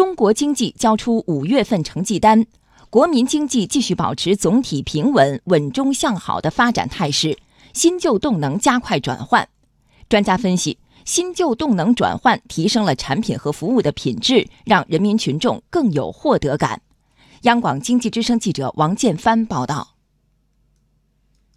中国经济交出五月份成绩单，国民经济继续保持总体平稳、稳中向好的发展态势，新旧动能加快转换。专家分析，新旧动能转换提升了产品和服务的品质，让人民群众更有获得感。央广经济之声记者王建帆报道。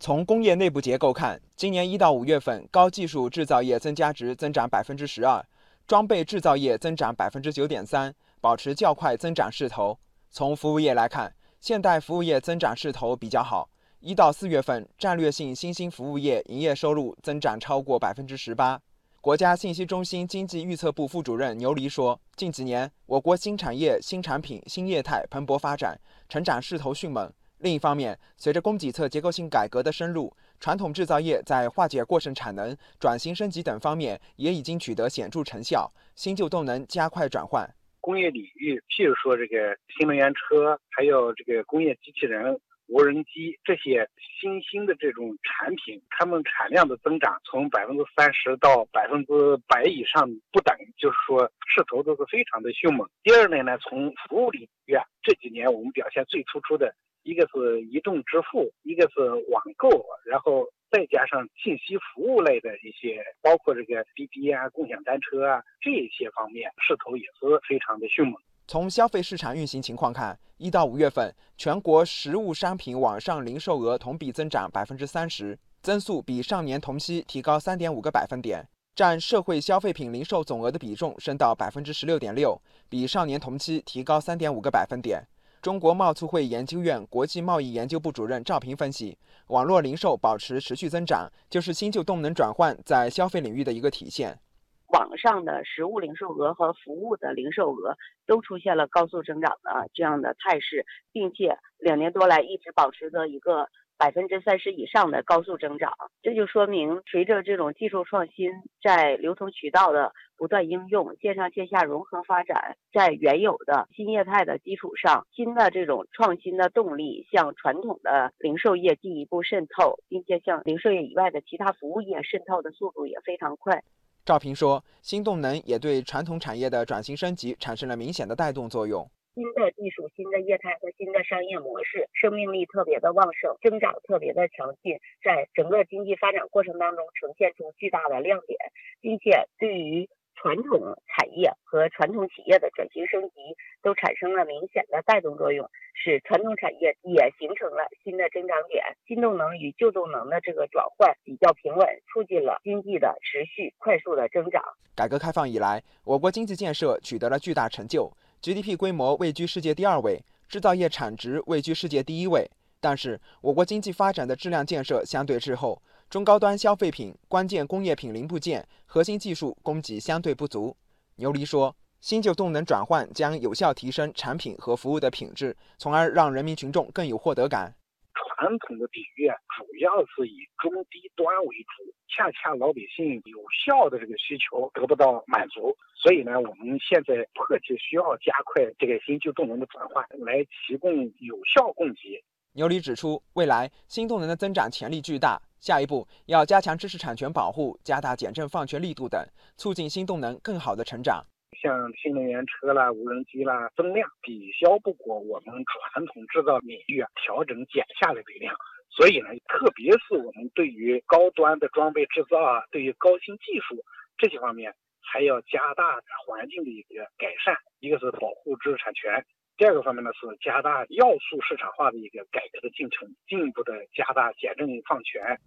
从工业内部结构看，今年一到五月份，高技术制造业增加值增长百分之十二，装备制造业增长百分之九点三，保持较快增长势头。从服务业来看，现代服务业增长势头比较好。一到四月份，战略性新兴服务业营业收入增长超过百分之十八。国家信息中心经济预测部副主任牛黎说：“近几年，我国新产业、新产品、新业态蓬勃发展，成长势头迅猛。”另一方面，随着供给侧结构性改革的深入，传统制造业在化解过剩产能、转型升级等方面也已经取得显著成效，新旧动能加快转换。工业领域，譬如说这个新能源车，还有这个工业机器人、无人机这些新兴的这种产品，它们产量的增长从百分之三十到百分之百以上不等，就是说势头都是非常的迅猛。第二呢，呢从服务领域啊，这几年我们表现最突出的。一个是移动支付，一个是网购，然后再加上信息服务类的一些，包括这个滴滴啊、共享单车啊这些方面，势头也是非常的迅猛。从消费市场运行情况看，一到五月份，全国实物商品网上零售额同比增长百分之三十，增速比上年同期提高三点五个百分点，占社会消费品零售总额的比重升到百分之十六点六，比上年同期提高三点五个百分点。中国贸促会研究院国际贸易研究部主任赵平分析，网络零售保持持续增长，就是新旧动能转换在消费领域的一个体现。网上的实物零售额和服务的零售额都出现了高速增长的这样的态势，并且两年多来一直保持着一个。百分之三十以上的高速增长，这就说明随着这种技术创新，在流通渠道的不断应用，线上线下融合发展，在原有的新业态的基础上，新的这种创新的动力向传统的零售业进一步渗透，并且向零售业以外的其他服务业渗透的速度也非常快。赵平说，新动能也对传统产业的转型升级产生了明显的带动作用。新的技术、新的业态和新的商业模式，生命力特别的旺盛，增长特别的强劲，在整个经济发展过程当中呈现出巨大的亮点，并且对于传统产业和传统企业的转型升级都产生了明显的带动作用，使传统产业也形成了新的增长点。新动能与旧动能的这个转换比较平稳，促进了经济的持续快速的增长。改革开放以来，我国经济建设取得了巨大成就。GDP 规模位居世界第二位，制造业产值位居世界第一位。但是，我国经济发展的质量建设相对滞后，中高端消费品、关键工业品零部件、核心技术供给相对不足。牛黎说，新旧动能转换将有效提升产品和服务的品质，从而让人民群众更有获得感。传统的体育，主要是以中低端为主，恰恰老百姓有效的这个需求得不到满足，所以呢，我们现在迫切需要加快这个新旧动能的转换，来提供有效供给。牛李指出，未来新动能的增长潜力巨大，下一步要加强知识产权保护，加大减政放权力度等，促进新动能更好的成长。像新能源车啦、无人机啦，增量抵消不过我们传统制造领域啊调整减下来的量，所以呢，特别是我们对于高端的装备制造啊，对于高新技术这些方面，还要加大环境的一个改善。一个是保护知识产权，第二个方面呢是加大要素市场化的一个改革的进程，进一步的加大简政放权。